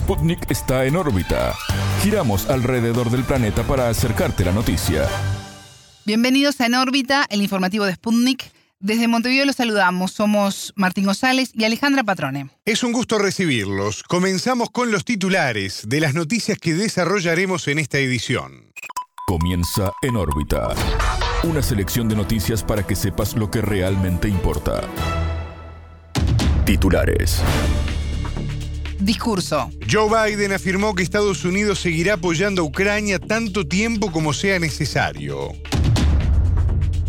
Sputnik está en órbita. Giramos alrededor del planeta para acercarte la noticia. Bienvenidos a En órbita, el informativo de Sputnik. Desde Montevideo los saludamos. Somos Martín González y Alejandra Patrone. Es un gusto recibirlos. Comenzamos con los titulares de las noticias que desarrollaremos en esta edición. Comienza En órbita. Una selección de noticias para que sepas lo que realmente importa. Titulares. Discurso. Joe Biden afirmó que Estados Unidos seguirá apoyando a Ucrania tanto tiempo como sea necesario.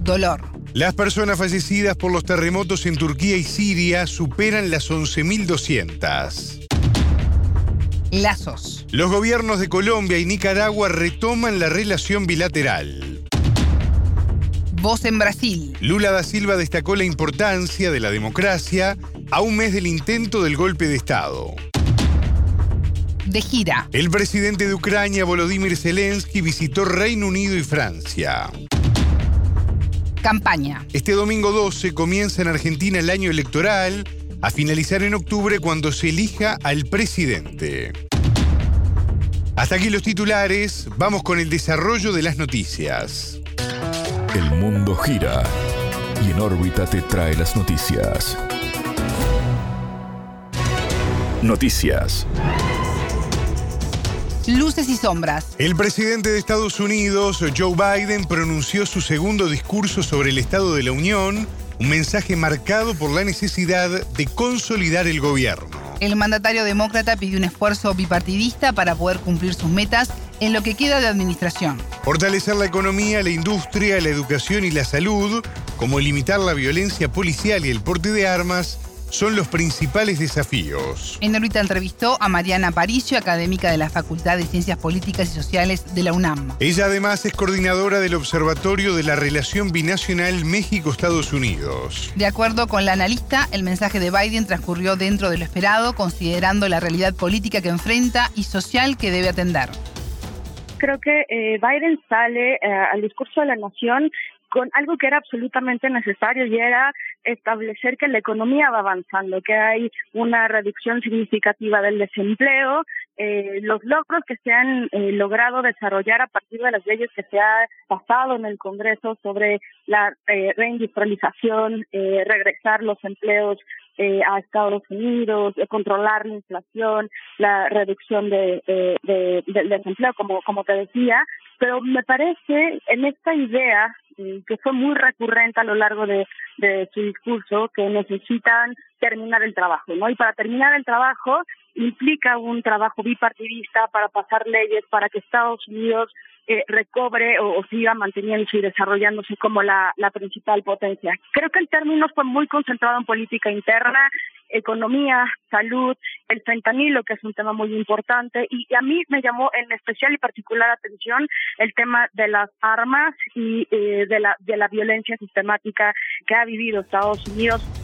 Dolor. Las personas fallecidas por los terremotos en Turquía y Siria superan las 11.200. Lazos. Los gobiernos de Colombia y Nicaragua retoman la relación bilateral. Voz en Brasil. Lula da Silva destacó la importancia de la democracia a un mes del intento del golpe de Estado. De gira. El presidente de Ucrania, Volodymyr Zelensky, visitó Reino Unido y Francia. Campaña. Este domingo 12 comienza en Argentina el año electoral, a finalizar en octubre cuando se elija al presidente. Hasta aquí los titulares, vamos con el desarrollo de las noticias. El mundo gira y en órbita te trae las noticias. Noticias. Luces y sombras. El presidente de Estados Unidos, Joe Biden, pronunció su segundo discurso sobre el Estado de la Unión, un mensaje marcado por la necesidad de consolidar el gobierno. El mandatario demócrata pidió un esfuerzo bipartidista para poder cumplir sus metas en lo que queda de administración. Fortalecer la economía, la industria, la educación y la salud, como limitar la violencia policial y el porte de armas, son los principales desafíos. En órbita entrevistó a Mariana Aparicio, académica de la Facultad de Ciencias Políticas y Sociales de la UNAM. Ella además es coordinadora del Observatorio de la Relación Binacional México-Estados Unidos. De acuerdo con la analista, el mensaje de Biden transcurrió dentro de lo esperado, considerando la realidad política que enfrenta y social que debe atender. Creo que eh, Biden sale eh, al discurso de la nación con algo que era absolutamente necesario y era establecer que la economía va avanzando, que hay una reducción significativa del desempleo, eh, los logros que se han eh, logrado desarrollar a partir de las leyes que se ha pasado en el Congreso sobre la eh, reindustrialización, eh, regresar los empleos eh, a Estados Unidos, controlar la inflación, la reducción de, de, del desempleo, como, te decía, pero me parece en esta idea que fue muy recurrente a lo largo de su discurso, que necesitan terminar el trabajo, ¿no? Y para terminar el trabajo implica un trabajo bipartidista para pasar leyes para que Estados Unidos eh, recobre o, siga manteniéndose y desarrollándose como la, la principal potencia. Creo que el término fue muy concentrado en política interna, economía, salud, el fentanilo, que es un tema muy importante, y a mí me llamó en especial y particular atención el tema de las armas y eh, de, la, de la violencia sistemática que ha vivido Estados Unidos.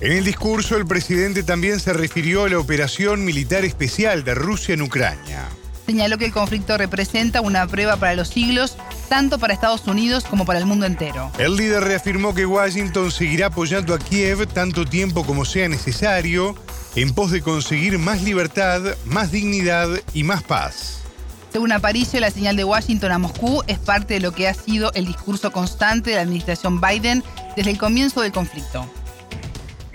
En el discurso, el presidente también se refirió a la operación militar especial de Rusia en Ucrania. Señaló que el conflicto representa una prueba para los siglos, tanto para Estados Unidos como para el mundo entero. El líder reafirmó que Washington seguirá apoyando a Kiev tanto tiempo como sea necesario, en pos de conseguir más libertad, más dignidad y más paz. Según Aparicio, la señal de Washington a Moscú es parte de lo que ha sido el discurso constante de la administración Biden desde el comienzo del conflicto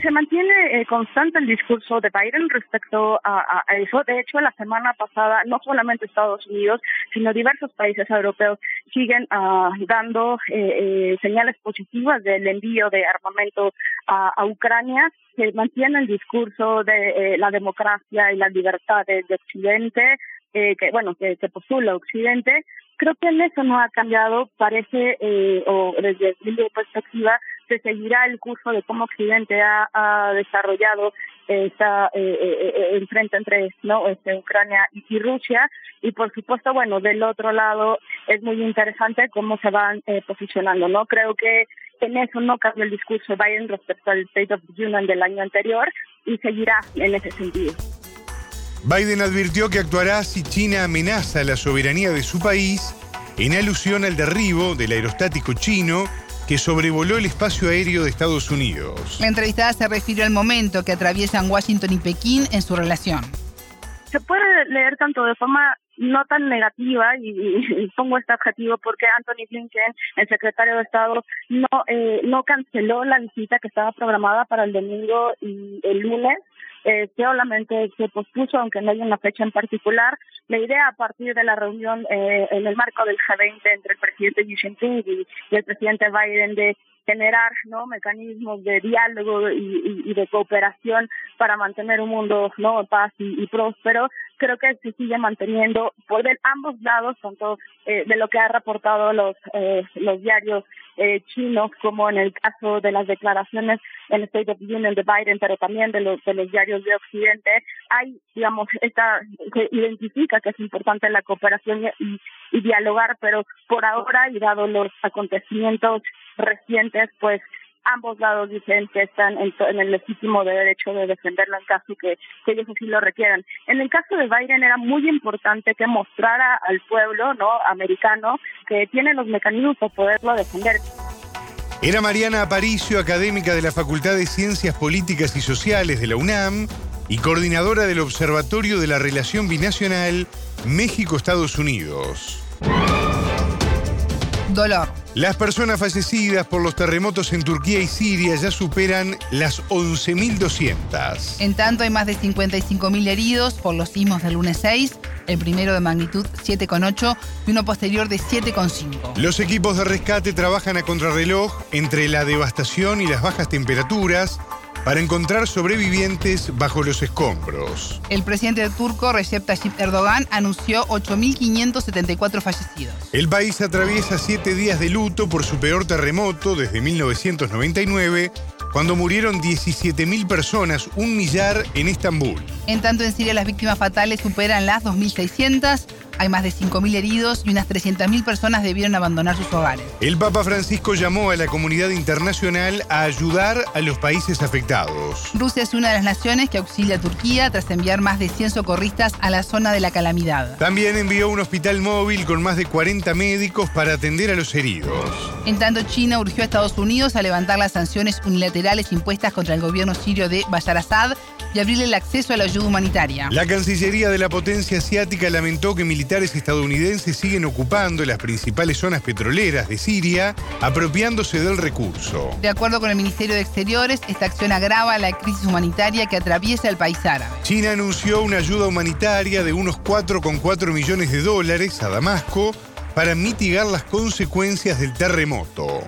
se mantiene eh, constante el discurso de Biden respecto a, eso. De hecho, la semana pasada, no solamente Estados Unidos, sino diversos países europeos siguen uh, dando eh, eh, señales positivas del envío de armamento a, Ucrania. Se mantiene el discurso de la democracia y las libertades de Occidente, que bueno, que, que postula Occidente. Creo que en eso no ha cambiado. Parece, o desde mi perspectiva, se seguirá el curso de cómo Occidente ha, ha desarrollado esta eh, eh, el frente entre no este, Ucrania y, Rusia. Y por supuesto bueno del otro lado es muy interesante cómo se van eh, posicionando no creo que en eso no cambió el discurso de Biden respecto al State of the Union del año anterior y seguirá en ese sentido. Biden advirtió que actuará si China amenaza la soberanía de su país en alusión al derribo del aerostático chino que sobrevoló el espacio aéreo de Estados Unidos. La entrevistada se refirió al momento que atraviesan Washington y Pekín en su relación. se puede leer tanto de forma no tan negativa y, pongo este adjetivo porque Anthony Blinken, el secretario de Estado, no eh, no canceló la visita que estaba programada para el domingo y el lunes eh, solamente se pospuso, aunque no hay una fecha en particular. La idea a partir de la reunión eh, en el marco del G20 entre el presidente Xi Jinping y, el presidente Biden de generar no mecanismos de diálogo y, de cooperación para mantener un mundo no paz y, próspero creo que se sigue manteniendo por ambos lados tanto eh, de lo que ha reportado los eh, los diarios eh, chinos como en el caso de las declaraciones en el State of the Union de Biden pero también de los de los diarios de Occidente. Hay digamos esta se identifica que es importante la cooperación y, y dialogar pero por ahora y dado los acontecimientos recientes, pues ambos lados dicen que están en, el legítimo derecho de defenderlo en caso que, que, ellos así lo requieran. En el caso de Biden era muy importante que mostrara al pueblo no americano que tiene los mecanismos para poderlo defender. Era Mariana Aparicio, académica de la Facultad de Ciencias Políticas y Sociales de la UNAM y coordinadora del Observatorio de la Relación Binacional México-Estados Unidos. Dolor. Las personas fallecidas por los terremotos en Turquía y Siria ya superan las 11.200. En tanto, hay más de 55.000 heridos por los sismos del lunes 6, el primero de magnitud 7,8 y uno posterior de 7,5. Los equipos de rescate trabajan a contrarreloj entre la devastación y las bajas temperaturas para encontrar sobrevivientes bajo los escombros. El presidente turco Recep Tayyip Erdogan anunció 8.574 fallecidos. El país atraviesa siete días de luto por su peor terremoto desde 1999 cuando murieron 17.000 personas, un millar en Estambul. En tanto, en Siria las víctimas fatales superan las 2.600. Hay más de 5.000 heridos y unas 300.000 personas debieron abandonar sus hogares. El Papa Francisco llamó a la comunidad internacional a ayudar a los países afectados. Rusia es una de las naciones que auxilia a Turquía tras enviar más de 100 socorristas a la zona de la calamidad. También envió un hospital móvil con más de 40 médicos para atender a los heridos. En tanto, China urgió a Estados Unidos a levantar las sanciones unilaterales impuestas contra el gobierno sirio de Bashar Assad y abrirle el acceso a la ayuda humanitaria. La Cancillería de la potencia asiática lamentó que militares estadounidenses siguen ocupando las principales zonas petroleras de Siria, apropiándose del recurso. De acuerdo con el Ministerio de Exteriores, esta acción agrava la crisis humanitaria que atraviesa el país árabe. China anunció una ayuda humanitaria de unos 4,4 millones de dólares a Damasco para mitigar las consecuencias del terremoto.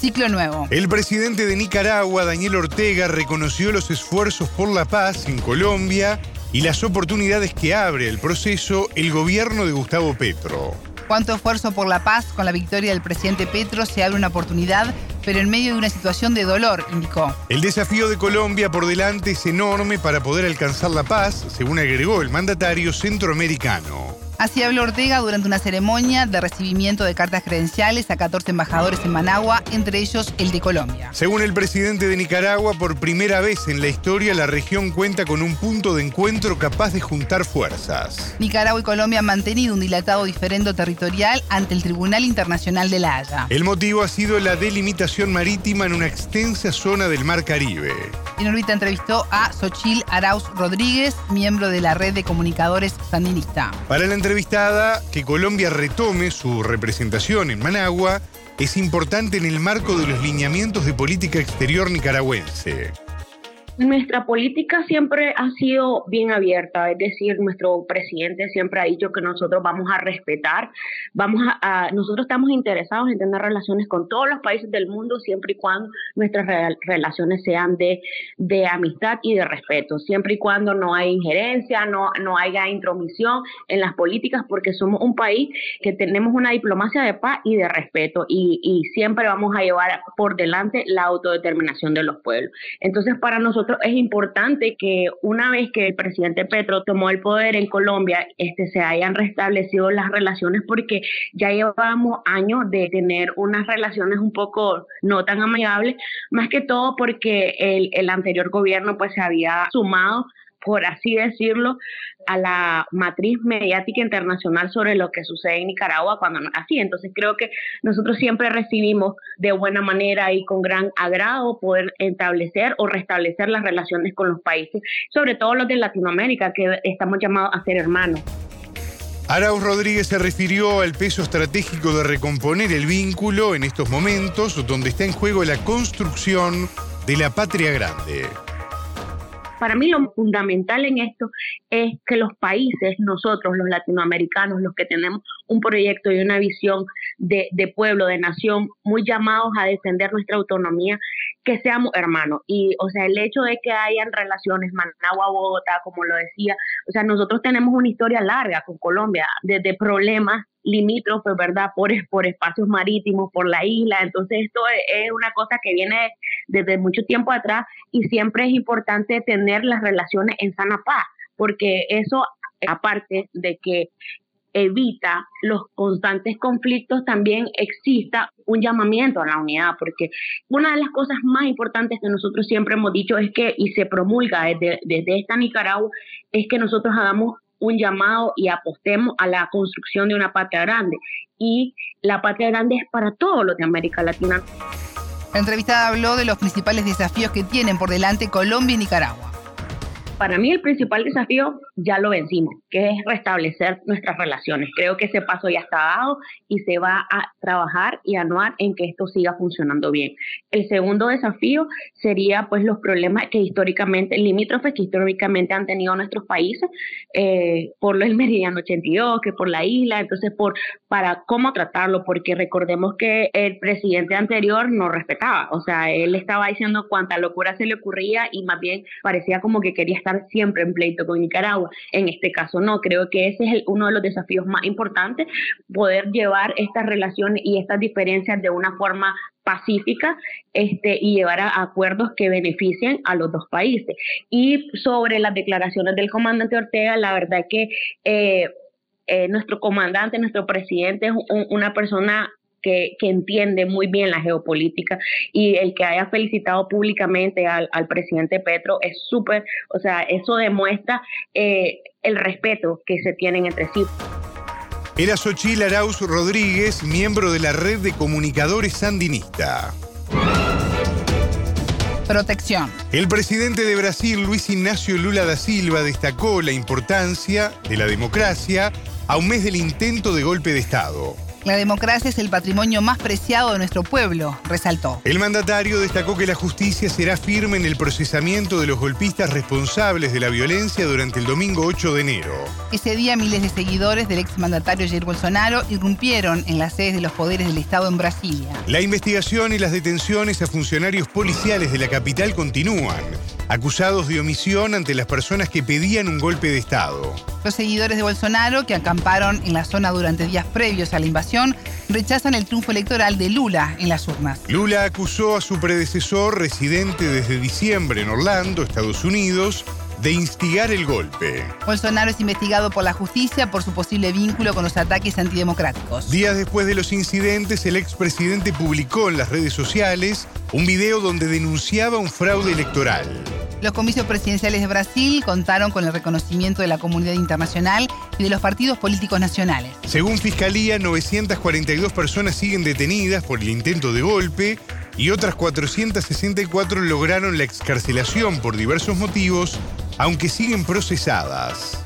Ciclo nuevo. El presidente de Nicaragua, Daniel Ortega, reconoció los esfuerzos por la paz en Colombia y las oportunidades que abre el proceso el gobierno de Gustavo Petro. Cuánto esfuerzo por la paz con la victoria del presidente Petro se abre una oportunidad, pero en medio de una situación de dolor, indicó. El desafío de Colombia por delante es enorme para poder alcanzar la paz, según agregó el mandatario centroamericano. Así habló Ortega durante una ceremonia de recibimiento de cartas credenciales a 14 embajadores en Managua, entre ellos el de Colombia. Según el presidente de Nicaragua, por primera vez en la historia la región cuenta con un punto de encuentro capaz de juntar fuerzas. Nicaragua y Colombia han mantenido un dilatado diferendo territorial ante el Tribunal Internacional de la Haya. El motivo ha sido la delimitación marítima en una extensa zona del Mar Caribe. En órbita entrevistó a Xochil Arauz Rodríguez, miembro de la red de comunicadores sandinista. Para la entrevistada, que Colombia retome su representación en Managua es importante en el marco de los lineamientos de política exterior nicaragüense. Nuestra política siempre ha sido bien abierta, es decir, nuestro presidente siempre ha dicho que nosotros vamos a respetar, vamos a, nosotros estamos interesados en tener relaciones con todos los países del mundo siempre y cuando nuestras relaciones sean de, de amistad y de respeto, siempre y cuando no hay injerencia, no, no haya intromisión en las políticas, porque somos un país que tenemos una diplomacia de paz y de respeto y, y siempre vamos a llevar por delante la autodeterminación de los pueblos. Entonces, para nosotros es importante que una vez que el presidente Petro tomó el poder en Colombia, este, se hayan restablecido las relaciones porque ya llevamos años de tener unas relaciones un poco no tan amigables, más que todo porque el, el anterior gobierno pues se había sumado por así decirlo, a la matriz mediática internacional sobre lo que sucede en Nicaragua cuando no así. Entonces creo que nosotros siempre recibimos de buena manera y con gran agrado poder establecer o restablecer las relaciones con los países, sobre todo los de Latinoamérica, que estamos llamados a ser hermanos. Arauz Rodríguez se refirió al peso estratégico de recomponer el vínculo en estos momentos donde está en juego la construcción de la patria grande. Para mí lo fundamental en esto es que los países, nosotros los latinoamericanos, los que tenemos un proyecto y una visión de, pueblo, de nación, muy llamados a defender nuestra autonomía, que seamos hermanos. Y, o sea, el hecho de que hayan relaciones Managua-Bogotá, como lo decía, o sea, nosotros tenemos una historia larga con Colombia, desde problemas limítrofes, ¿verdad? Por, por espacios marítimos, por la isla. Entonces, esto es una cosa que viene desde mucho tiempo atrás y siempre es importante tener las relaciones en sana paz, porque eso, aparte de que evita los constantes conflictos, también exista un llamamiento a la unidad, porque una de las cosas más importantes que nosotros siempre hemos dicho es que, y se promulga desde, desde esta Nicaragua, es que nosotros hagamos un llamado y apostemos a la construcción de una patria grande. Y la patria grande es para todos los de América Latina. La entrevistada habló de los principales desafíos que tienen por delante Colombia y Nicaragua. Para mí el principal desafío ya lo vencimos, que es restablecer nuestras relaciones. Creo que ese paso ya está dado y se va a trabajar y anuar en que esto siga funcionando bien. El segundo desafío sería pues los problemas que históricamente, limítrofes que históricamente han tenido nuestros países, eh, por el meridiano 82, que por la isla, entonces por para cómo tratarlo, porque recordemos que el presidente anterior no respetaba, o sea, él estaba diciendo cuánta locura se le ocurría y más bien parecía como que quería estar siempre en pleito con Nicaragua. En este caso no, creo que ese es uno de los desafíos más importantes, poder llevar estas relaciones y estas diferencias de una forma pacífica este, y llevar a acuerdos que beneficien a los dos países. Y sobre las declaraciones del comandante Ortega, la verdad que eh, eh, nuestro comandante, nuestro presidente es una persona que, entiende muy bien la geopolítica y el que haya felicitado públicamente al, presidente Petro es súper, o sea, eso demuestra eh, el respeto que se tienen entre sí. Era Xochil Arauz Rodríguez, miembro de la red de comunicadores sandinista. Protección. El presidente de Brasil, Luis Ignacio Lula da Silva, destacó la importancia de la democracia a un mes del intento de golpe de Estado. La democracia es el patrimonio más preciado de nuestro pueblo, resaltó. El mandatario destacó que la justicia será firme en el procesamiento de los golpistas responsables de la violencia durante el domingo 8 de enero. Ese día miles de seguidores del exmandatario Jair Bolsonaro irrumpieron en las sedes de los poderes del Estado en Brasilia. La investigación y las detenciones a funcionarios policiales de la capital continúan acusados de omisión ante las personas que pedían un golpe de Estado. Los seguidores de Bolsonaro, que acamparon en la zona durante días previos a la invasión, rechazan el triunfo electoral de Lula en las urnas. Lula acusó a su predecesor, residente desde diciembre en Orlando, Estados Unidos, de instigar el golpe. Bolsonaro es investigado por la justicia por su posible vínculo con los ataques antidemocráticos. Días después de los incidentes, el expresidente publicó en las redes sociales un video donde denunciaba un fraude electoral. Los comicios presidenciales de Brasil contaron con el reconocimiento de la comunidad internacional y de los partidos políticos nacionales. Según Fiscalía, 942 personas siguen detenidas por el intento de golpe y otras 464 lograron la excarcelación por diversos motivos, aunque siguen procesadas.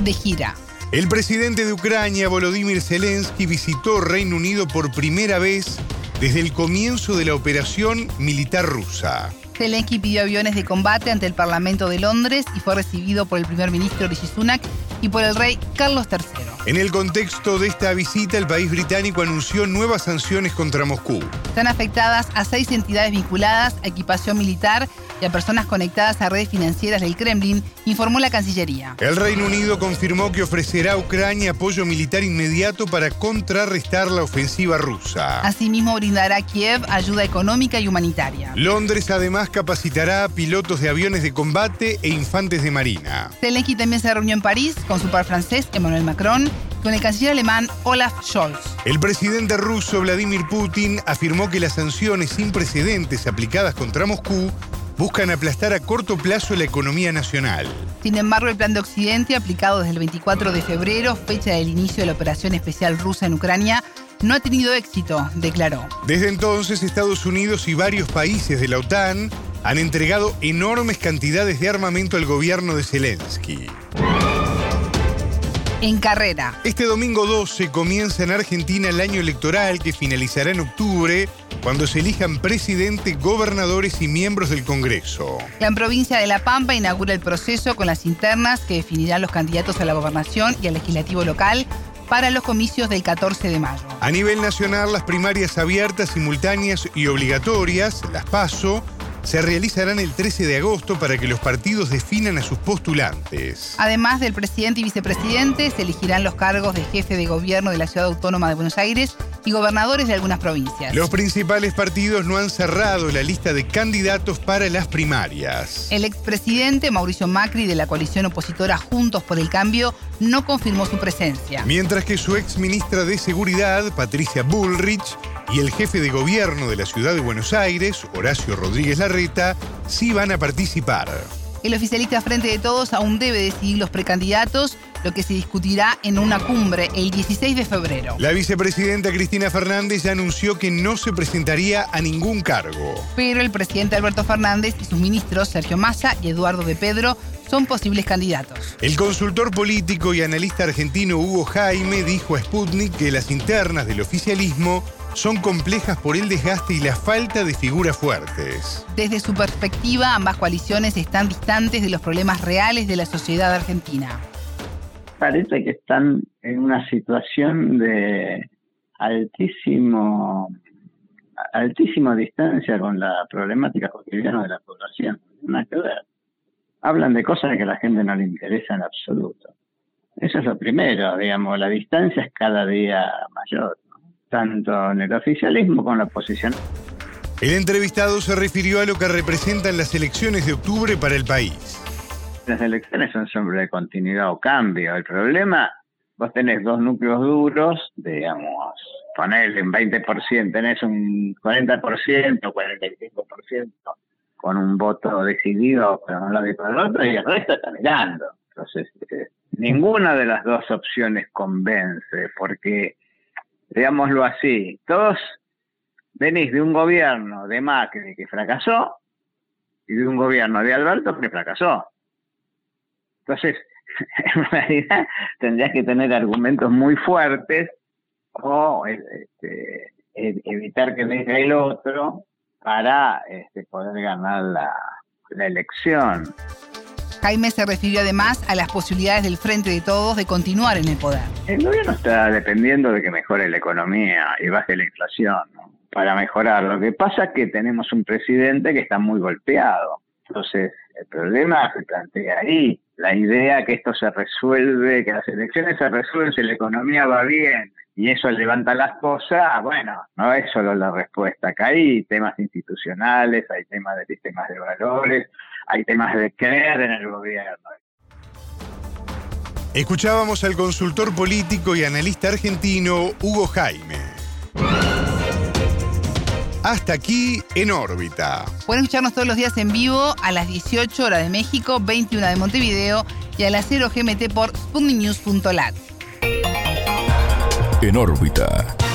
De gira. El presidente de Ucrania, Volodymyr Zelensky, visitó Reino Unido por primera vez desde el comienzo de la operación militar rusa. Zelensky pidió aviones de combate ante el Parlamento de Londres y fue recibido por el primer ministro Rishi Sunak y por el rey Carlos III. En el contexto de esta visita, el país británico anunció nuevas sanciones contra Moscú. Están afectadas a seis entidades vinculadas a equipación militar y a personas conectadas a redes financieras del Kremlin, informó la Cancillería. El Reino Unido confirmó que ofrecerá a Ucrania apoyo militar inmediato para contrarrestar la ofensiva rusa. Asimismo, brindará a Kiev ayuda económica y humanitaria. Londres además capacitará a pilotos de aviones de combate e infantes de marina. Zelensky también se reunió en París con su par francés Emmanuel Macron con el canciller alemán Olaf Scholz. El presidente ruso Vladimir Putin afirmó que las sanciones sin precedentes aplicadas contra Moscú buscan aplastar a corto plazo la economía nacional. Sin embargo, el plan de Occidente, aplicado desde el 24 de febrero, fecha del inicio de la operación especial rusa en Ucrania, no ha tenido éxito, declaró. Desde entonces, Estados Unidos y varios países de la OTAN han entregado enormes cantidades de armamento al gobierno de Zelensky. En carrera. Este domingo 12 comienza en Argentina el año electoral que finalizará en octubre cuando se elijan presidente, gobernadores y miembros del Congreso. La provincia de La Pampa inaugura el proceso con las internas que definirán los candidatos a la gobernación y al legislativo local para los comicios del 14 de mayo. A nivel nacional, las primarias abiertas, simultáneas y obligatorias, las PASO, se realizarán el 13 de agosto para que los partidos definan a sus postulantes. Además del presidente y vicepresidente, se elegirán los cargos de jefe de gobierno de la Ciudad Autónoma de Buenos Aires y gobernadores de algunas provincias. Los principales partidos no han cerrado la lista de candidatos para las primarias. El expresidente Mauricio Macri de la coalición opositora Juntos por el Cambio no confirmó su presencia. Mientras que su ex ministra de Seguridad, Patricia Bullrich, y el jefe de gobierno de la ciudad de Buenos Aires, Horacio Rodríguez Larreta, sí van a participar. El oficialista Frente de Todos aún debe decidir los precandidatos, lo que se discutirá en una cumbre el 16 de febrero. La vicepresidenta Cristina Fernández ya anunció que no se presentaría a ningún cargo. Pero el presidente Alberto Fernández y sus ministros Sergio Massa y Eduardo de Pedro son posibles candidatos. El consultor político y analista argentino Hugo Jaime dijo a Sputnik que las internas del oficialismo son complejas por el desgaste y la falta de figuras fuertes. Desde su perspectiva, ambas coaliciones están distantes de los problemas reales de la sociedad argentina. Parece que están en una situación de altísimo altísima distancia con la problemática cotidiana de la población. Nada que ver. Hablan de cosas que a la gente no le interesa en absoluto. Eso es lo primero, digamos, la distancia es cada día mayor tanto en el oficialismo como en la oposición. El entrevistado se refirió a lo que representan las elecciones de octubre para el país. Las elecciones son siempre de continuidad o cambio. El problema, vos tenés dos núcleos duros, digamos, ponerle un 20%, tenés un 40%, 45% con un voto decidido para un lado y para el otro, y el resto está mirando. Entonces, eh, ninguna de las dos opciones convence, porque digámoslo así, todos venís de un gobierno de Macri que fracasó y de un gobierno de Alberto que fracasó. Entonces, en realidad tendrías que tener argumentos muy fuertes o este, e-, evitar que venga el otro para este, poder ganar la, la elección. Jaime se refirió además a las posibilidades del Frente de Todos de continuar en el poder. El gobierno está dependiendo de que mejore la economía y baje la inflación para mejorar. Lo que pasa es que tenemos un presidente que está muy golpeado. Entonces, el problema se plantea ahí. La idea que esto se resuelve, que las elecciones se resuelven si la economía va bien y eso levanta las cosas, bueno, no es solo la respuesta. Acá hay temas institucionales, hay temas de sistemas de valores, hay temas de creer en el gobierno. Escuchábamos al consultor político y analista argentino Hugo Jaime. Hasta aquí en órbita. Pueden escucharnos todos los días en vivo a las 18 horas de México, 21 de Montevideo y a las 0 GMT por sputniknews.lat. En órbita.